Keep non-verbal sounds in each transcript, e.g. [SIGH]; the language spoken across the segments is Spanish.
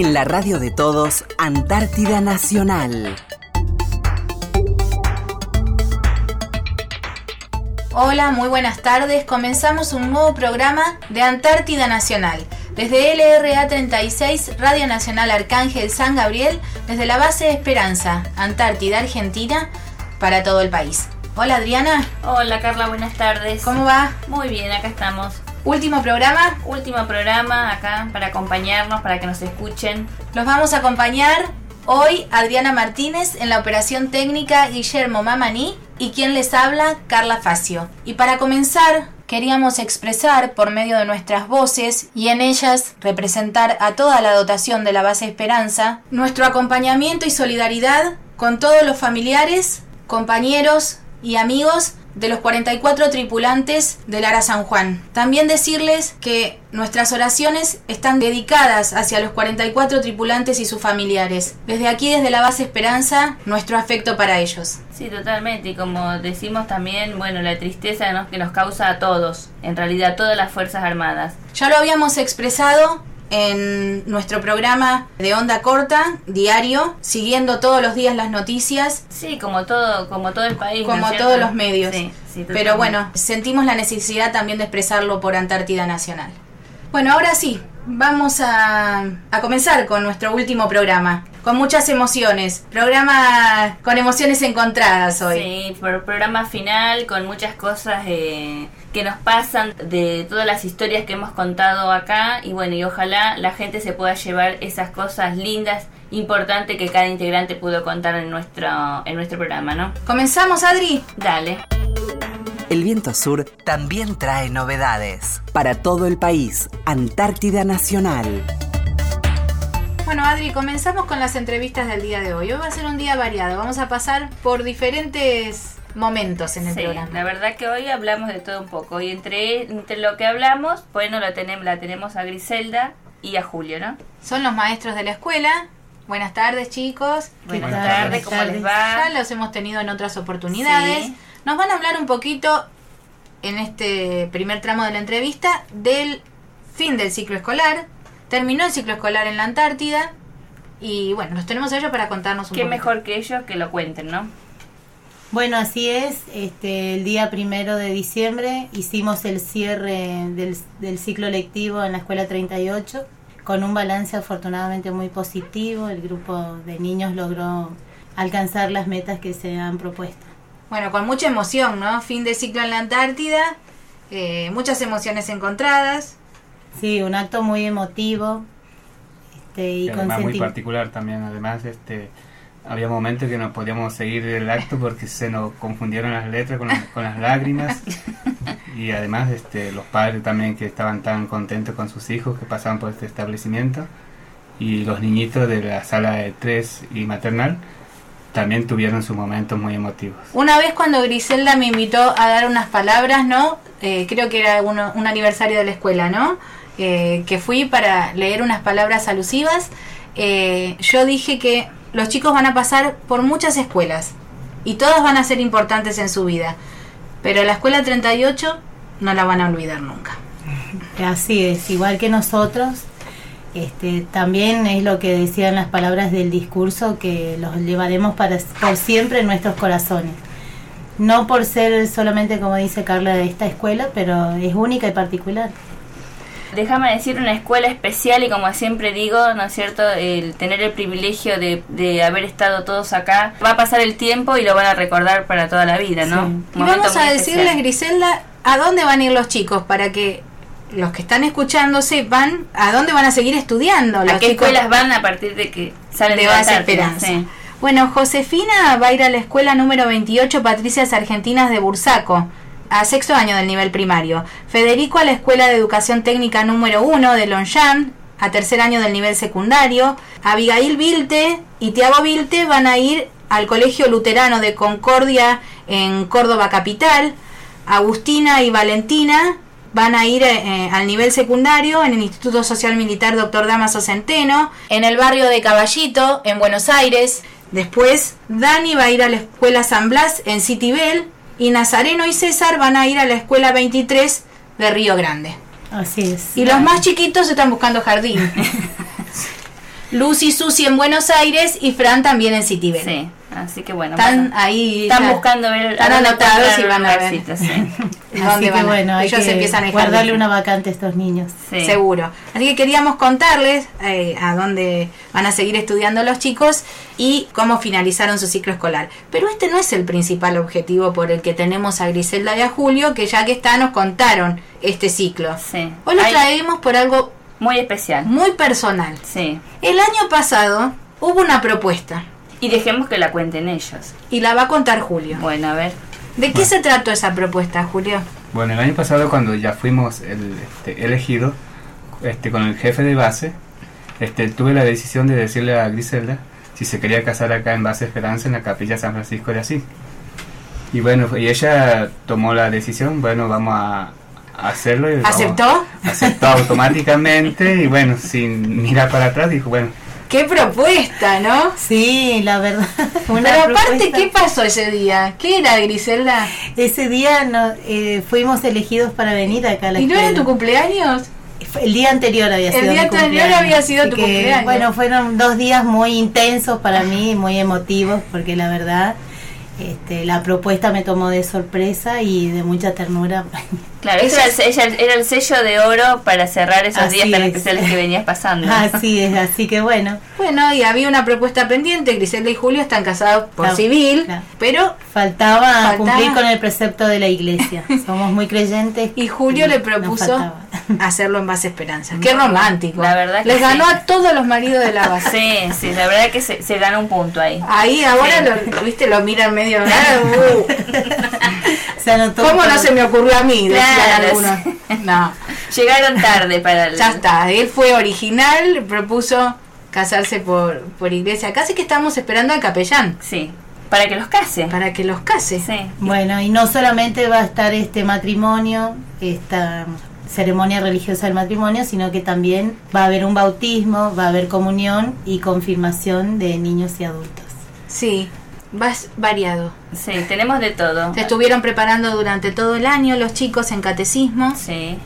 En la radio de todos, Antártida Nacional. Hola, muy buenas tardes. Comenzamos un nuevo programa de Antártida Nacional. Desde LRA 36, Radio Nacional Arcángel San Gabriel, desde la base de Esperanza, Antártida, Argentina, para todo el país. Hola Adriana. Hola Carla, buenas tardes. ¿Cómo va? Muy bien, acá estamos. Último programa. Último programa acá para acompañarnos, para que nos escuchen. Los vamos a acompañar hoy Adriana Martínez en la operación técnica Guillermo Mamani y quien les habla Carla Facio. Y para comenzar, queríamos expresar por medio de nuestras voces y en ellas representar a toda la dotación de la base Esperanza nuestro acompañamiento y solidaridad con todos los familiares, compañeros y amigos de los 44 tripulantes del Ara San Juan. También decirles que nuestras oraciones están dedicadas hacia los 44 tripulantes y sus familiares. Desde aquí, desde la base Esperanza, nuestro afecto para ellos. Sí, totalmente. Y como decimos también, bueno, la tristeza que nos causa a todos, en realidad a todas las Fuerzas Armadas. Ya lo habíamos expresado en nuestro programa de onda corta, diario, siguiendo todos los días las noticias. Sí, como todo, como todo el país. Como todos los medios. Pero bueno, sentimos la necesidad también de expresarlo por Antártida Nacional. Bueno, ahora sí, vamos a, a comenzar con nuestro último programa con muchas emociones. Programa con emociones encontradas hoy. Sí, programa final con muchas cosas eh, que nos pasan de todas las historias que hemos contado acá y bueno, y ojalá la gente se pueda llevar esas cosas lindas, importantes que cada integrante pudo contar en nuestro, en nuestro programa, ¿no? ¿Comenzamos, Adri? Dale. El viento sur también trae novedades. Para todo el país, Antártida Nacional. Bueno, Adri, comenzamos con las entrevistas del día de hoy. Hoy va a ser un día variado. Vamos a pasar por diferentes momentos en el sí, programa. La verdad que hoy hablamos de todo un poco. Y entre, entre lo que hablamos, bueno, la tenemos, la tenemos a Griselda y a Julio, ¿no? Son los maestros de la escuela. Buenas tardes, chicos. Buenas, tardes, ¿cómo les va? Ya los hemos tenido en otras oportunidades. Nos van a hablar un poquito en este primer tramo de la entrevista del fin del ciclo escolar terminó el ciclo escolar en la Antártida y bueno, los tenemos a ellos para contarnos un Qué mejor que ellos que lo cuenten, ¿no? Bueno, así es. Este, el día primero de diciembre hicimos el cierre del, del ciclo lectivo en la escuela 38 con un balance afortunadamente muy positivo. El grupo de niños logró alcanzar las metas que se han propuesto. Bueno, con mucha emoción, ¿no? Fin de ciclo en la Antártida, eh, muchas emociones encontradas. Sí, un acto muy emotivo. Este, y, además muy particular también. Además, este, había momentos que no podíamos seguir el acto porque se nos confundieron las letras con, con las lágrimas. [LAUGHS] y además, este, los padres también que estaban tan contentos con sus hijos que pasaban por este establecimiento. Y los niñitos de la sala de tres y maternal también tuvieron sus momentos muy emotivos. Una vez cuando Griselda me invitó a dar unas palabras, ¿no? Eh, creo que era uno, un aniversario de la escuela, ¿no? Eh, que fui para leer unas palabras alusivas. Eh, yo dije que los chicos van a pasar por muchas escuelas y todas van a ser importantes en su vida, pero la escuela 38 no la van a olvidar nunca. Así es, igual que nosotros, este, también es lo que decían las palabras del discurso que los llevaremos para por siempre en nuestros corazones. No por ser solamente, como dice Carla, de esta escuela, pero es única y particular. Déjame decir una escuela especial y como siempre digo, ¿no es cierto? El tener el privilegio de, de, haber estado todos acá, va a pasar el tiempo y lo van a recordar para toda la vida, ¿no? Sí. Y vamos a decirles, especial. Griselda, a dónde van a ir los chicos para que los que están escuchando sepan a dónde van a seguir estudiando. Los ¿A qué chicos escuelas van a partir de que salen de base Esperanza? Sí. Bueno, Josefina va a ir a la escuela número 28 Patricias Argentinas de Bursaco, a sexto año del nivel primario. Federico a la escuela de educación técnica número 1 de Longchamp, a tercer año del nivel secundario. Abigail Vilte y Tiago Vilte van a ir al Colegio Luterano de Concordia en Córdoba Capital. Agustina y Valentina van a ir eh, al nivel secundario en el Instituto Social Militar Dr. Damaso Centeno, en el barrio de Caballito, en Buenos Aires. Después, Dani va a ir a la escuela San Blas en Citibel y Nazareno y César van a ir a la escuela 23 de Río Grande. Así es. Y los más chiquitos están buscando jardín. [LAUGHS] Lucy Susi en Buenos Aires y Fran también en Citibel. Sí, así que bueno. Están bueno. ahí. Están ya- buscando ver Están anotados y van a ver. sí. [LAUGHS] ¿Dónde Así que van? bueno, hay Ellos que empiezan a guardarle una vacante a estos niños. Sí. Seguro. Así que queríamos contarles eh, a dónde van a seguir estudiando los chicos y cómo finalizaron su ciclo escolar. Pero este no es el principal objetivo por el que tenemos a Griselda y a Julio, que ya que está nos contaron este ciclo. Sí. Hoy lo Hay- traemos por algo Muy especial. muy personal. Sí. El año pasado hubo una propuesta Y dejemos que la cuenten ellos. y la va a contar Julio. Bueno, a ver. ¿De qué se trató esa propuesta, Julio? Bueno, el año pasado cuando ya fuimos el, este, elegidos este, con el jefe de base, este, tuve la decisión de decirle a Griselda si se quería casar acá en Base Esperanza en la capilla San Francisco de Asís. Y bueno, y ella tomó la decisión, bueno, vamos a, hacerlo. Y vamos- ¿Aceptó? aceptó automáticamente y bueno, sin mirar para atrás, dijo, bueno, ¡Qué propuesta, ¿no? Sí, la verdad. [LAUGHS] una Pero aparte, propuesta. ¿qué pasó ese día? ¿Qué era, Griselda? Ese día no, eh, fuimos elegidos para venir acá a la ¿Y no era tu cumpleaños? El día anterior había El sido día mi anterior cumpleaños. había sido tu que, cumpleaños. Bueno, fueron dos días muy intensos para mí, muy emotivos, porque la verdad este, la propuesta me tomó de sorpresa y de mucha ternura. [LAUGHS] Claro, ese era el, ella- era el sello de oro para cerrar esos días tan es. especiales que venías pasando. [LAUGHS] Así es, así que bueno, Bueno, y había una propuesta pendiente. Griselda y Julio están casados por civil, pero. faltaba, Faltaba. cumplir con el precepto de la iglesia. [LAUGHS] Somos muy creyentes. Y Julio le propuso [LAUGHS] hacerlo en base esperanza. Qué romántico. La verdad que Les ganó sí. a todos los maridos de la base. Sí, sí, la verdad que se, se ganó un punto ahí. Ahí ahora Sí. lo, viste, lo miran medio. [LAUGHS] Se anotó ¿Cómo no se me ocurrió a mí? Claro. [LAUGHS] No. Llegaron tarde para el... Ya está, él fue original, propuso casarse por, por iglesia. Casi que estamos esperando al capellán Sí, para que los case. para que los case. Sí. Bueno, y no solamente va a estar este matrimonio, esta ceremonia religiosa del matrimonio, sino que también va a haber un bautismo, va a haber comunión y confirmación de niños y adultos. Sí, vas variado. Sí, tenemos de todo. Se estuvieron preparando durante todo el año los chicos en catecismo Sí.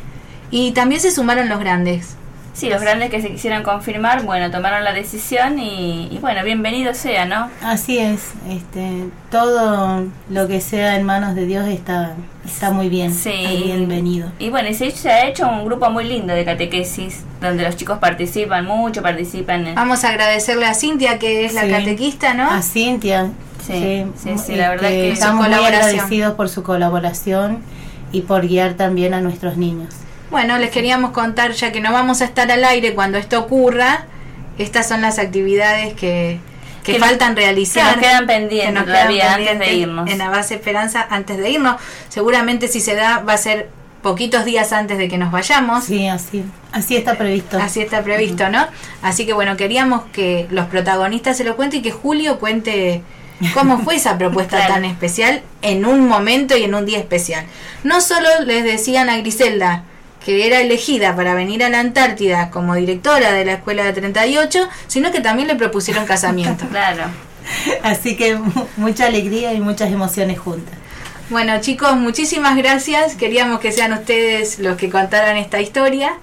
y también se sumaron los grandes. Sí, los grandes que se quisieran confirmar, bueno, tomaron la decisión y, y bueno, bienvenido sea, ¿no? Así es, este, todo lo que sea en manos de Dios está, está muy bien, Sí. bienvenido. Y bueno, y se, se ha hecho un grupo muy lindo de catequesis, donde los chicos participan mucho, participan en... Vamos a agradecerle a Cintia, que es la catequista, ¿no? A Cintia, Sí, sí, sí, la verdad que- estamos Su muy agradecidos por su colaboración y por guiar también a nuestros niños. Bueno, les queríamos contar, ya que no vamos a estar al aire cuando esto ocurra, estas son las actividades que, que Que nos- faltan realizar. que nos quedan pendientes que nos todavía quedan antes de irnos. En la base Esperanza antes de irnos. Seguramente si se da va a ser poquitos días antes de que nos vayamos. Sí, así, así está previsto. Así está previsto, ¿no? Así que bueno, queríamos que los protagonistas se lo cuenten y que Julio cuente cómo fue esa propuesta Claro. tan especial en un momento y en un día especial. No solo les decían a Griselda que era elegida para venir a la Antártida como directora de la Escuela de 38, sino que también le propusieron casamiento. [LAUGHS] Claro. Así que mu- mucha alegría y muchas emociones juntas. Bueno chicos, muchísimas gracias. Queríamos que sean ustedes los que contaran esta historia,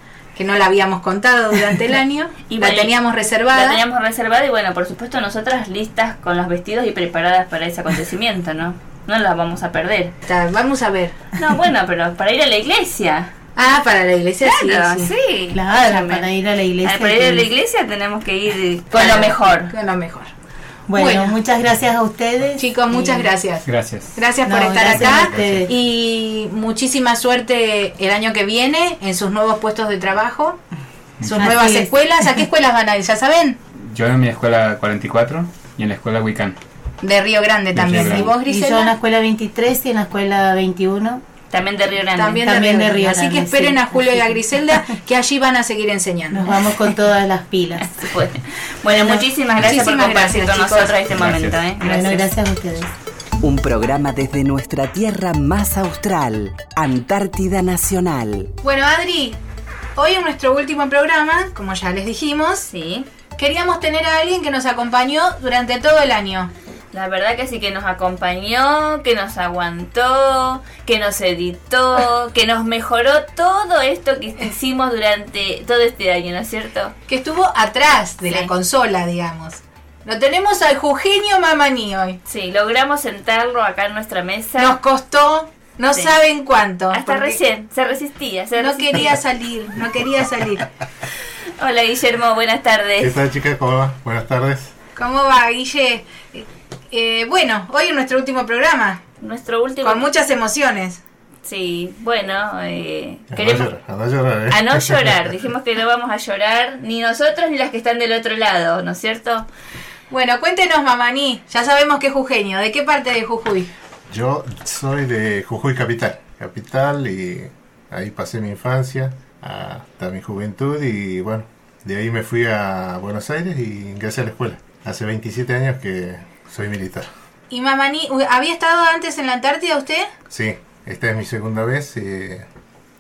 que no la habíamos contado durante el [LAUGHS] año, Y la bueno, teníamos reservada. La teníamos reservada y bueno, por supuesto nosotras listas con los vestidos y preparadas para ese acontecimiento, ¿no? No las vamos a perder. Vamos a ver. No, bueno, pero para ir a la iglesia. Ah, para la iglesia Claro, sí, sí. sí. Claro, para ir a la iglesia. Para ir a la iglesia tenemos que ir con Claro, lo mejor. Con lo mejor. Bueno, Bueno. muchas gracias a ustedes. Chicos, muchas Y- gracias. gracias. Gracias por No, estar gracias a acá ustedes. y muchísima suerte el año que viene en sus nuevos puestos de trabajo, sus Así nuevas es. escuelas. ¿A qué escuelas van a ir? ¿Ya saben? Yo en mi escuela 44 y en la escuela Wiccan. De Río Grande De también. Río ¿Y vos, Y yo en la Grisela? escuela 23 y en la escuela 21. También de Río Grande. También, También de de Río Grande. Así que esperen sí. a Julio y a. Griselda [LAUGHS] que allí van a seguir enseñando. Nos vamos con todas las pilas. [LAUGHS] Bueno, bueno, muchísimas gracias por compartir gracias, con nosotros este Gracias. momento. ¿eh? Bueno, gracias a ustedes. Un programa desde nuestra tierra más austral, Antártida Nacional. Bueno, Adri, hoy en nuestro último programa, como ya les dijimos, Sí. queríamos tener a alguien que nos acompañó durante todo el año. La verdad que sí que nos acompañó, que nos aguantó, que nos editó, [LAUGHS] que nos mejoró todo esto que hicimos durante todo este año, ¿no es cierto? Que estuvo atrás de Sí. la consola, digamos. Lo tenemos al Jujeño Mamaní hoy. Sí, logramos sentarlo acá en nuestra mesa. Nos costó, no Sí. saben cuánto. Hasta recién, se resistía, se No resistía. quería [LAUGHS] salir, no quería salir. Hola Guillermo, buenas ¿Qué tardes. tal chicas? ¿Cómo va? Buenas tardes. ¿Cómo va, Guille? Eh, bueno, hoy es nuestro último programa, Nuestro último... con muchas emociones. Sí, bueno, eh, A no queremos... llorar, a no llorar, ¿eh? A no [LAUGHS] llorar, dijimos que no vamos a llorar, ni nosotros ni las que están del otro lado, ¿no es cierto? Bueno, cuéntenos, Mamaní. Ya sabemos que es jujeño. ¿De qué parte de Jujuy? Yo soy de Jujuy Capital. Capital y ahí pasé mi infancia hasta mi juventud y bueno, de ahí me fui a Buenos Aires y ingresé a la escuela. Hace 27 años que soy militar. ¿Y Mamaní, u- había estado antes en la Antártida usted? Sí, esta es mi segunda vez eh,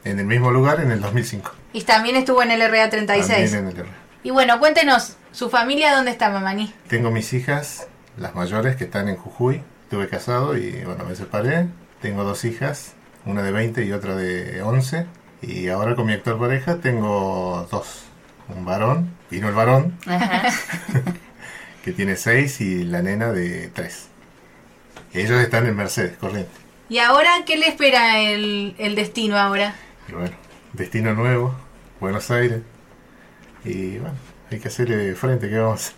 en el mismo lugar en el 2005. Y también estuvo en el RA36. También en el R. Y bueno, cuéntenos, ¿su familia dónde está, Mamaní? Tengo mis hijas, las mayores, que están en Jujuy. Estuve casado y bueno, me separé. Tengo dos hijas, una de 20 y otra de 11. Y ahora con mi actual pareja tengo dos. Un varón, vino el varón, Ajá. [LAUGHS] que tiene 6 y la nena de 3. Ellos están en Mercedes, corriente. ¿Y ahora qué le espera el, el destino ahora? Y bueno, destino nuevo, Buenos Aires. Y bueno, hay que hacerle frente, ¿qué vamos a hacer?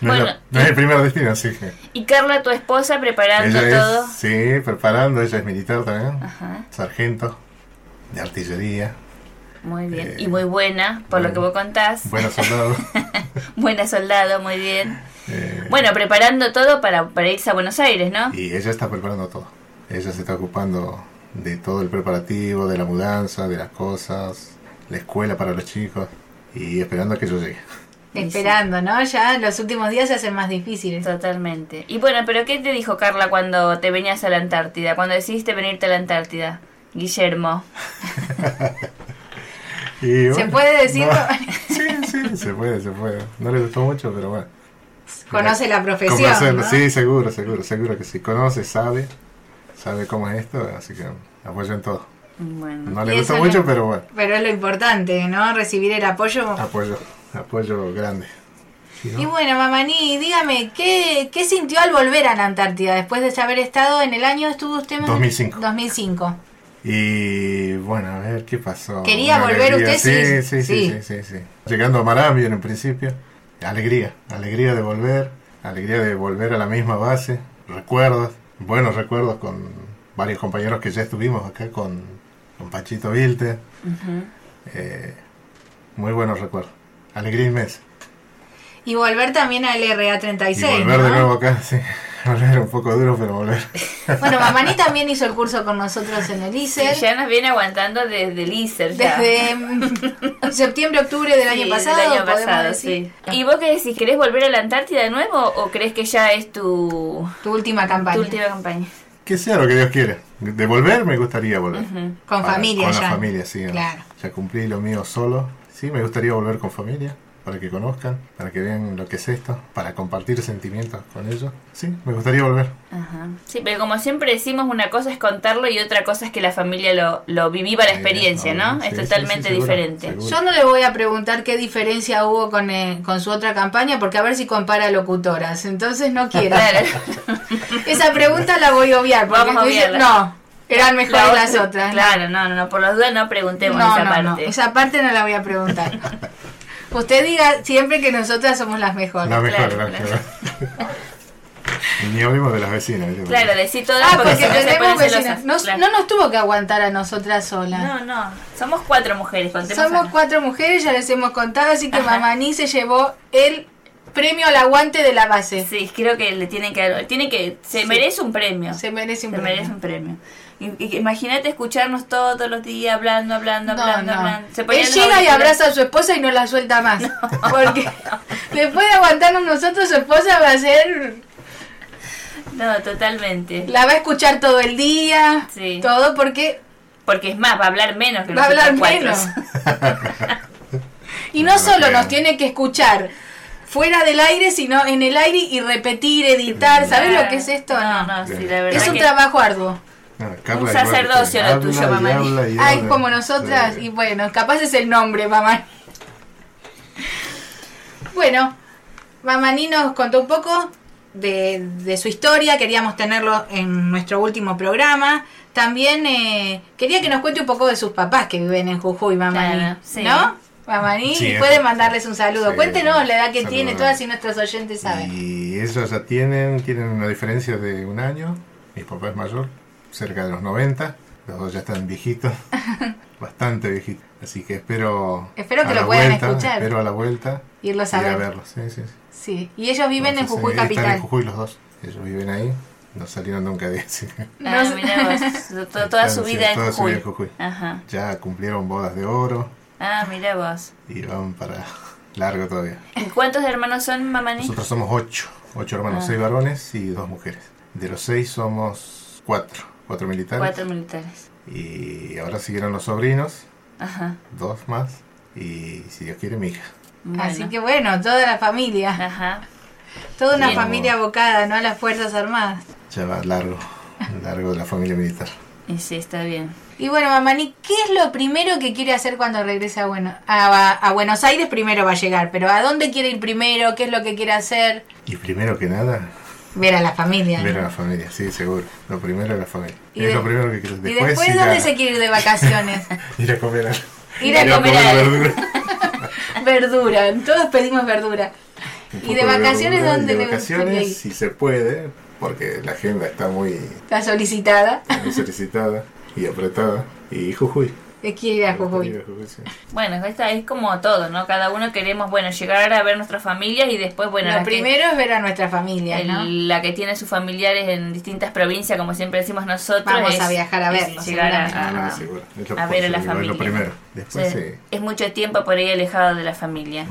No, es, Bueno, la- no es el primer destino, así que... Y Carla, tu esposa, preparando Ella todo. es, sí, preparando, ella es militar también, Ajá, sargento de artillería, muy bien. Eh, y muy buena, por lo que vos contás. buenos soldados. [LAUGHS] Buena soldado, muy bien. eh, Bueno, preparando todo para, para irse a Buenos Aires, ¿no? y ella está preparando todo. Ella se está ocupando de todo el preparativo, de la mudanza, de las cosas, la escuela para los chicos y esperando a que yo llegue. Esperando, ¿no? Ya los últimos días se hacen más difíciles. Totalmente. Y bueno, pero ¿qué te dijo Carla cuando te venías a la Antártida? Cuando decidiste venirte a la Antártida? Guillermo. [LAUGHS] Y ¿Se puede decir? no, [LAUGHS] sí, sí, se puede, se puede. No le gustó mucho, pero bueno. Conoce la profesión. Sí, seguro, seguro, seguro que sí. Conoce, sabe, sabe cómo es esto, así que apoyo en todo. Bueno. No le gustó mucho, pero bueno, Pero es lo importante, ¿no? Recibir el apoyo. apoyo, apoyo grande. Sí, ¿no? Y bueno, Mamaní, dígame, ¿qué, ¿qué sintió al volver a la Antártida después de haber estado en el año, estuvo usted? Mamaní? 2005. 2005. Y bueno, a ver qué pasó. ¿Quería Una volver alegría. usted? Sí, Sí, sí, sí, sí. sí, sí, sí. Llegando a Marambio en un principio, alegría, alegría de volver, alegría de volver a la misma base, recuerdos, buenos recuerdos con varios compañeros que ya estuvimos acá con, con Pachito Vilte. Eh, muy buenos recuerdos, alegría inmensa. Y volver también al RA36. Y volver ¿no? de nuevo acá, sí. Volver un poco duro, pero volver. [LAUGHS] Bueno, Mamaní también hizo el curso con nosotros en el Sí, ISER. ya nos viene aguantando desde el ISER. ya. desde septiembre, octubre del Sí, año del pasado, año podemos pasado, decir. sí. ¿Y vos qué decís? ¿Querés volver a la Antártida de nuevo o crees que ya es tu, Tu última campaña. tu última campaña? Que sea lo que Dios quiera. De volver me gustaría volver. Con Para- familia con ya. la familia, sí. Claro. Ya cumplí lo mío solo. Sí, me gustaría volver con familia, para que conozcan, para que vean lo que es esto, para compartir sentimientos con ellos. Sí, me gustaría volver. Ajá. Sí, pero como siempre decimos, una cosa es contarlo y otra cosa es que la familia lo, lo viviva la Sí, experiencia, ¿no? es Sí, sí, totalmente sí, seguro, diferente. seguro. Yo no le voy a preguntar qué diferencia hubo con, eh, con su otra campaña, porque a ver si compara locutoras. Entonces no quiero. Claro. [LAUGHS] Esa pregunta la voy a obviar. Porque Vamos a me dice- obviarla. no, eran mejores La las otra- otras. Claro, no, no, no, por las dudas no preguntemos no, esa no, parte. no, esa parte no la voy a preguntar. [LAUGHS] Usted diga siempre que nosotras somos las mejores. La mejor, claro, la claro. mejor. y ni hablemos de las vecinas. Claro, decí todas Ah, porque, tenemos vecinas. Nos- Claro. No nos tuvo que aguantar a nosotras solas. No, no, somos cuatro mujeres, contemos Somos cuatro mujeres, ya les hemos contado, así que Ajá. Mamaní se llevó el premio al aguante de la base. Sí, creo que le tienen que dar- tiene que se Sí. merece un premio. Se merece un Se premio. merece un premio. Imagínate escucharnos todos los días hablando, hablando, No, hablando, no. hablando. Se Él llega y abraza a su esposa y no la suelta más. [LAUGHS] Porque después de aguantarnos nosotros, su esposa va a ser. No, totalmente. La va a escuchar todo el día. Sí. Todo porque Porque es más, va a hablar menos que va a hablar cuatro. menos. [LAUGHS] y no No solo creo. nos tiene que escuchar fuera del aire, sino en el aire y repetir, editar. ¿Sabes lo que es esto? No, no, sí, la verdad Es un que- trabajo arduo. Ah, Carla Un sacerdocio lo tuyo, mamá. habla y Ay, como nosotras. Sí. Y bueno, capaz es el nombre, mamá. Bueno, Mamaní nos contó un poco de, de su historia. Queríamos tenerlo en nuestro último programa. También eh, quería que nos cuente un poco de sus papás que viven en Jujuy, Mamaní. Claro, sí. ¿No? Mamaní, Sí, y puede eso. mandarles un saludo. Sí, Cuéntenos la edad que saludo. tiene, todas y nuestros oyentes saben. Y ellos ya tienen, tienen una diferencia de un año. Mi papá es mayor, cerca de los 90. Los dos ya están viejitos, [LAUGHS] bastante viejitos. Así que espero. Espero que a lo la puedan vuelta, escuchar. Espero a la vuelta. Irlos a ir a ver. verlos. Sí, sí, sí. Sí, y ellos viven en Entonces, Jujuy sí, Están Capital. en Jujuy los dos. Ellos viven ahí. No salieron nunca de ahí. así [LAUGHS] No mirá vos, [LAUGHS] to- toda su vida en toda su Jujuy. vida en Jujuy. Ajá. Ya cumplieron bodas de oro Ah, mira vos. y van para largo todavía. ¿Y cuántos hermanos son, Mamani? Nosotros somos ocho. Ocho hermanos, Ah. seis varones y dos mujeres. De los seis somos cuatro. Cuatro militares. Cuatro militares. Y ahora siguieron los sobrinos, Ajá. dos más. Y si Dios quiere, mi hija. Bueno. Así que bueno, toda la familia. Ajá. Toda una Bien. familia abocada, ¿no? A las Fuerzas Armadas. Ya va largo, largo de la familia militar. Y sí, está bien. Y bueno, Mamani, ¿qué es lo primero que quiere hacer cuando regrese a, bueno, a, a Buenos Aires? Primero va a llegar, pero ¿a dónde quiere ir primero? ¿Qué es lo que quiere hacer? Y primero que nada, Ver a la familia. ver a la familia, sí, seguro. Lo primero es la familia. Y es de- lo primero que quiero. ¿Y después ir dónde a- se quiere ir de vacaciones? [LAUGHS] Ir a comer algo. Ir a comer algo. verdura. [LAUGHS] verdura, todos pedimos verdura. ¿Y de vacaciones verdura, y dónde de le vacaciones, ir? si se puede, porque la agenda está muy, Está solicitada. muy solicitada y apretada. Y Jujuy. Ir a Jujuy. sí. Bueno, esta es como todo, ¿no? Cada uno queremos, bueno, llegar a ver nuestras familias y después, bueno, lo que- primero es ver a nuestra familia, el- ¿no? la que tiene sus familiares en distintas provincias, como siempre decimos nosotros. Vamos es- a viajar a verlos, Llegar a, seguramente. a- Ah, a ver a la es lo familia. primero. Después, Sí. sí. Es mucho tiempo por ahí alejado de la familia.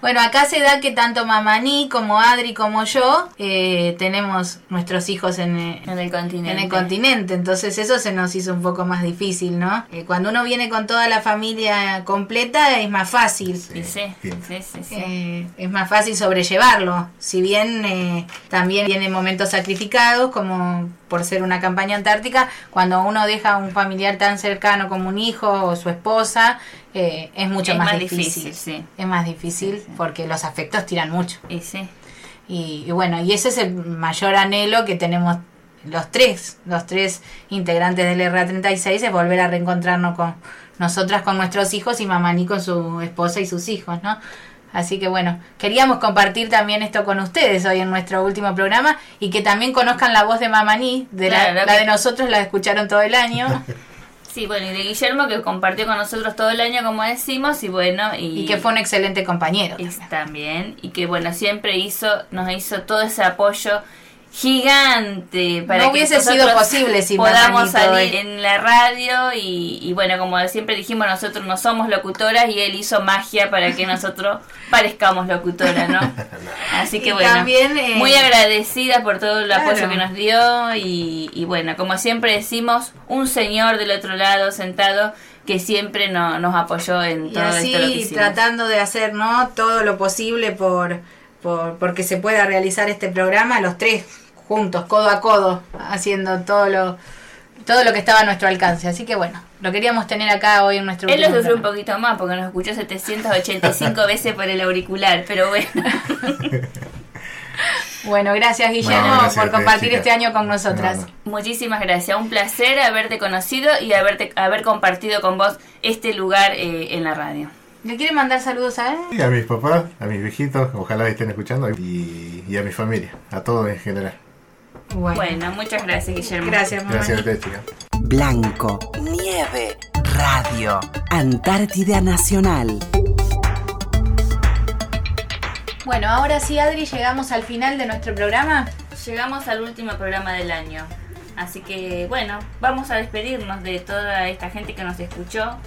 Bueno, acá se da que tanto Mamaní como Adri como yo eh, tenemos nuestros hijos en, eh, En el continente. en el continente, entonces eso se nos hizo un poco más difícil, ¿no? Eh, cuando uno viene con toda la familia completa es más fácil. Sí, sí, sí, sí. Eh, es más fácil sobrellevarlo, si bien eh, también tiene momentos sacrificados, como por ser una campaña antártica, cuando uno deja a un familiar tan cercano como un hijo o su esposa, eh, es mucho Es más, más difícil. difícil, sí. Es más difícil porque los afectos tiran mucho. Y. Y, y bueno, y ese es el mayor anhelo que tenemos los tres, los tres integrantes del RA36, es volver a reencontrarnos con nosotras, con nuestros hijos y Mamaní con su esposa y sus hijos, ¿no? Así que bueno, queríamos compartir también esto con ustedes hoy en nuestro último programa y que también conozcan la voz de Mamaní, de la, Claro, la que- de nosotros la escucharon todo el año [LAUGHS] Sí, bueno, y de Guillermo que compartió con nosotros todo el año, como decimos, y bueno, y, y que fue un excelente compañero. y también, y que bueno, siempre hizo, nos hizo todo ese apoyo gigante para No que hubiese sido posible podamos salir en la radio y, y bueno, como siempre dijimos, nosotros no somos locutoras y él hizo magia para que nosotros [LAUGHS] parezcamos locutoras, ¿no? [LAUGHS] Así que Y bueno, también, eh, muy agradecida por todo el apoyo que nos dio y, y bueno, como siempre decimos, un señor del otro lado sentado que siempre no- nos apoyó en Y todo esto lo que así hicimos. tratando de hacer no todo lo posible por, por porque se pueda realizar este programa los tres juntos codo a codo haciendo todo lo todo lo que estaba a nuestro alcance así que bueno lo queríamos tener acá hoy en nuestro Él lo sufrió un poquito más porque nos escuchó 785 [LAUGHS] veces por el auricular, pero bueno. [LAUGHS] bueno gracias Guillermo Bueno, gracias a por compartir este año con nosotras No, no. Muchísimas gracias, un placer haberte conocido y haberte haber compartido con vos este lugar eh, en la radio. ¿le quiere mandar saludos a él? Y a mis papás, a mis viejitos, ojalá estén escuchando, y, y a mi familia, a todos en general. Bueno, Bueno, muchas gracias, Guillermo. gracias mamá Gracias a ustedes, chicas. Blanco, nieve, radio, Antártida Nacional. bueno ahora sí Adri llegamos al final de nuestro programa Llegamos al último programa del año. Así que bueno, vamos a despedirnos de toda esta gente que nos escuchó,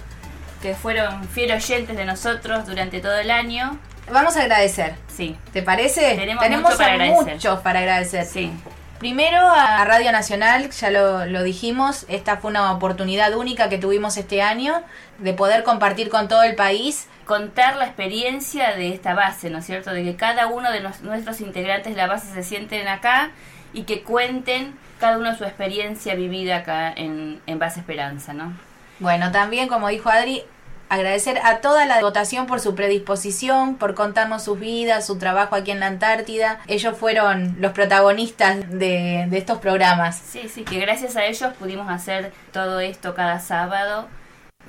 que fueron fieles oyentes de nosotros durante todo el año. vamos a agradecer Sí, ¿Te parece? Tenemos mucho para a agradecer. muchos para agradecer. sí. Primero a Radio Nacional, ya lo, lo dijimos, esta fue una oportunidad única que tuvimos este año de poder compartir con todo el país contar la experiencia de esta base, ¿no es cierto? De que cada uno de nuestros integrantes de la base se sienten acá y que cuenten cada uno su experiencia vivida acá en, en Base Esperanza, ¿no? Bueno, también como dijo Adri, agradecer a toda la votación por su predisposición, por contarnos sus vidas, su trabajo aquí en la Antártida. Ellos fueron los protagonistas de, de estos programas. Sí, sí, que gracias a ellos pudimos hacer todo esto cada sábado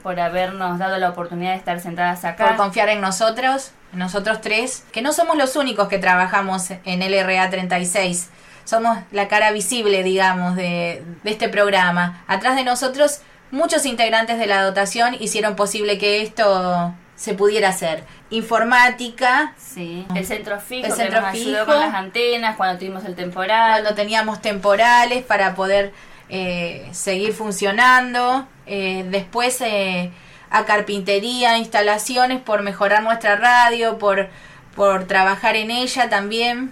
por habernos dado la oportunidad de estar sentadas acá. Por confiar en nosotros, nosotros tres, que no somos los únicos que trabajamos en LRA 36. Somos la cara visible, digamos, de, de este programa. Atrás de nosotros, muchos integrantes de la dotación hicieron posible que esto se pudiera hacer. Informática. Sí. El centro fijo el centro nos fijo, con las antenas cuando tuvimos el temporal. Cuando teníamos temporales para poder eh, seguir funcionando. Eh, después eh, a carpintería, instalaciones por mejorar nuestra radio, por, por trabajar en ella también.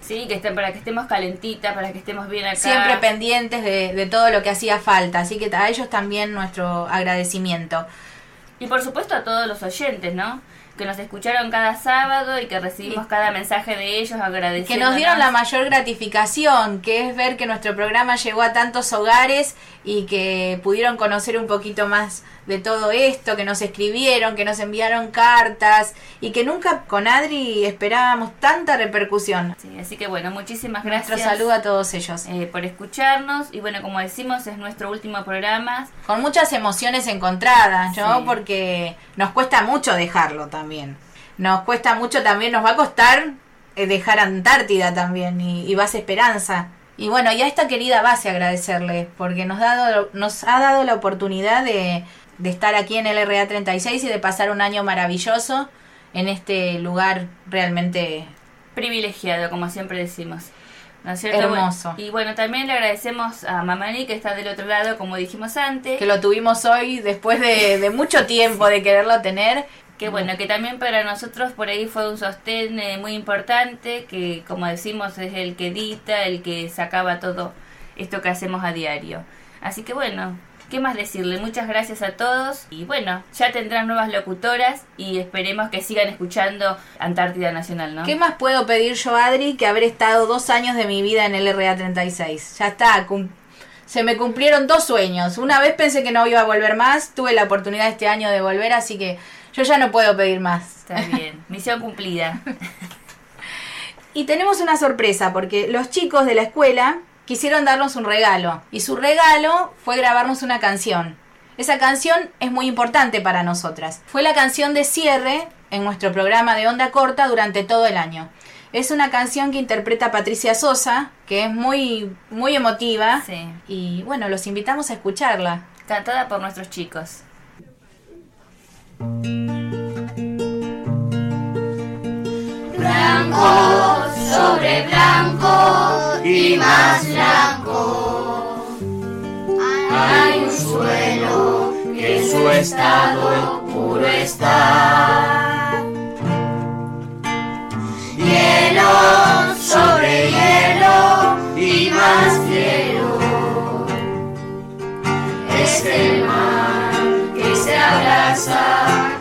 Sí, que estén, para que estemos calentitas, para que estemos bien acá. Siempre pendientes de, de todo lo que hacía falta. Así que a ellos también nuestro agradecimiento. Y por supuesto a todos los oyentes, ¿no? Que nos escucharon cada sábado y que recibimos cada mensaje de ellos agradeciendo. Que nos dieron la mayor gratificación, que es ver que nuestro programa llegó a tantos hogares y que pudieron conocer un poquito más de todo esto, que nos escribieron, que nos enviaron cartas y que nunca con Adri esperábamos tanta repercusión. Sí, así que bueno, muchísimas gracias. Nuestro saludo a todos ellos. Eh, por escucharnos y bueno, como decimos, es nuestro último programa. Con muchas emociones encontradas, ¿no? Porque nos cuesta mucho dejarlo también. Nos cuesta mucho también, nos va a costar eh, dejar Antártida también y, y Base Esperanza. Y bueno, y a esta querida base agradecerle, porque nos, dado, nos ha dado la oportunidad de, de estar aquí en el RA 36 y de pasar un año maravilloso en este lugar realmente privilegiado, como siempre decimos. ¿No es cierto? Hermoso. y bueno, también le agradecemos a Mamani que está del otro lado, como dijimos antes. Que lo tuvimos hoy después de, de mucho tiempo de quererlo tener. Que bueno, que también para nosotros por ahí fue un sostén eh, muy importante, que como decimos es el que edita, el que sacaba todo esto que hacemos a diario. Así que bueno, ¿Qué más decirle? Muchas gracias a todos y bueno, ya tendrán nuevas locutoras y esperemos que sigan escuchando Antártida Nacional, ¿no? ¿Qué más puedo pedir yo, Adri, que haber estado dos años de mi vida en el RA36? Ya está, se me cumplieron dos sueños. Una vez pensé que no iba a volver más, tuve la oportunidad este año de volver, así que yo ya no puedo pedir más. Está bien, misión cumplida. [LAUGHS] y tenemos una sorpresa porque los chicos de la escuela quisieron darnos un regalo y su regalo fue grabarnos una canción. Esa canción es muy importante para nosotras. Fue la canción de cierre en nuestro programa de onda corta durante todo el año. Es una canción que interpreta Patricia Sosa, que es muy muy emotiva y bueno, los invitamos a escucharla. Cantada por nuestros chicos. Blanco sobre blanco y más blanco. Hay un suelo que en su estado puro está. Hielo sobre hielo y más hielo. Es el mar se abraza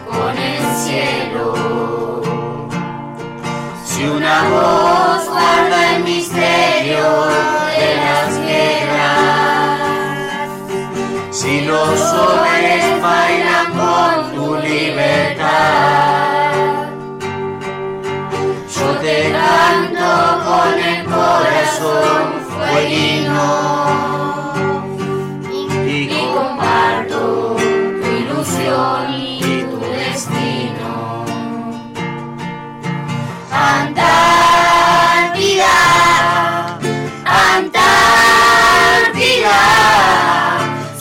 con el cielo. Si una voz guarda el misterio de las guerras, si los hombres bailan con tu libertad, yo te canto con el corazón fueguino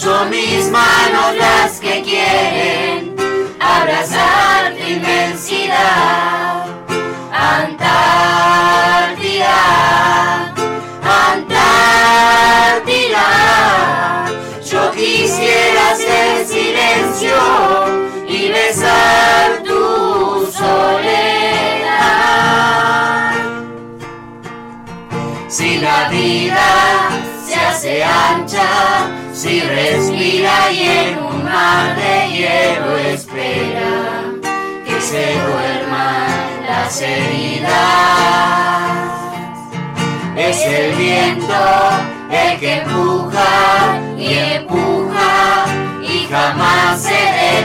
son mis manos las que quieren abrazar tu inmensidad. Antártida, Antártida, yo quisiera hacer silencio y besar tu soledad. Si la vida se hace ancha, si respira y en un mar de hielo espera, las heridas. Es el viento el que empuja y empuja y jamás se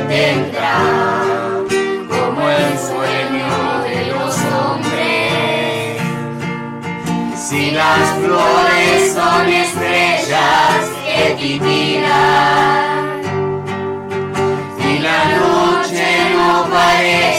detendrá. Como el sueño de los hombres. Si las flores son estrellas que titilan y la noche no parece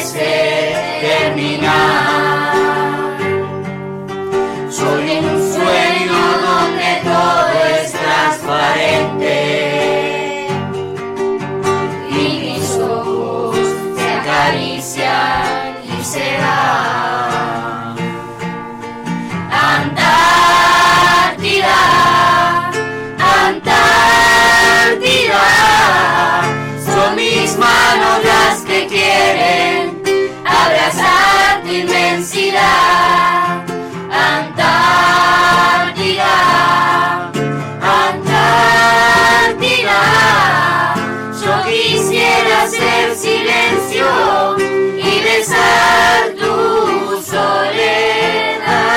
soledad.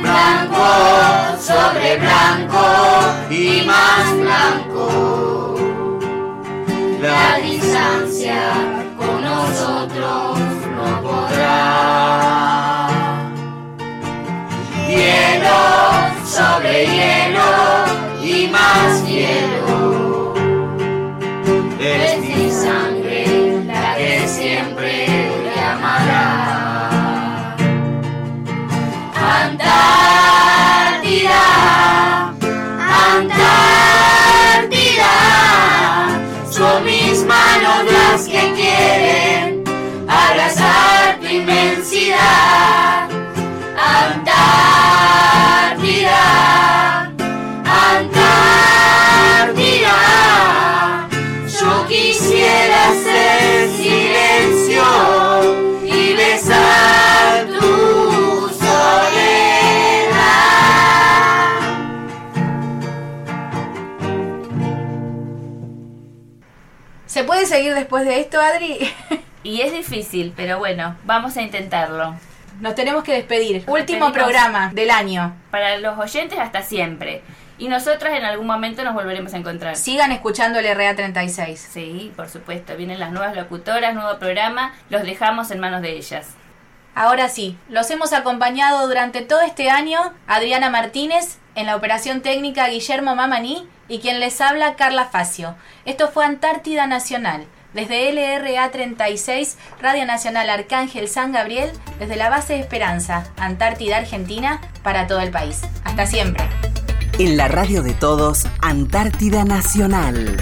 Blanco sobre blanco y más blanco. La distancia con nosotros no podrá. Hielo sobre hielo y más hielo. Que quieren abrazar tu inmensidad. Antártida, Antártida, yo quisiera hacer silencio ¿Se puede seguir después de esto, Adri? [LAUGHS] Y es difícil, pero bueno, vamos a intentarlo. Nos tenemos que despedir. Nos Último programa del año. Para los oyentes hasta siempre. Y nosotras en algún momento nos volveremos a encontrar. Sigan escuchando el RA36. Sí, por supuesto. Vienen las nuevas locutoras, nuevo programa. Los dejamos en manos de ellas. Ahora sí, los hemos acompañado durante todo este año Adriana Martínez, en la operación técnica Guillermo Mamaní y quien les habla Carla Facio. Esto fue Antártida Nacional, desde LRA 36, Radio Nacional Arcángel San Gabriel, desde la base de Esperanza, Antártida Argentina, para todo el país. Hasta siempre. En la radio de todos, Antártida Nacional.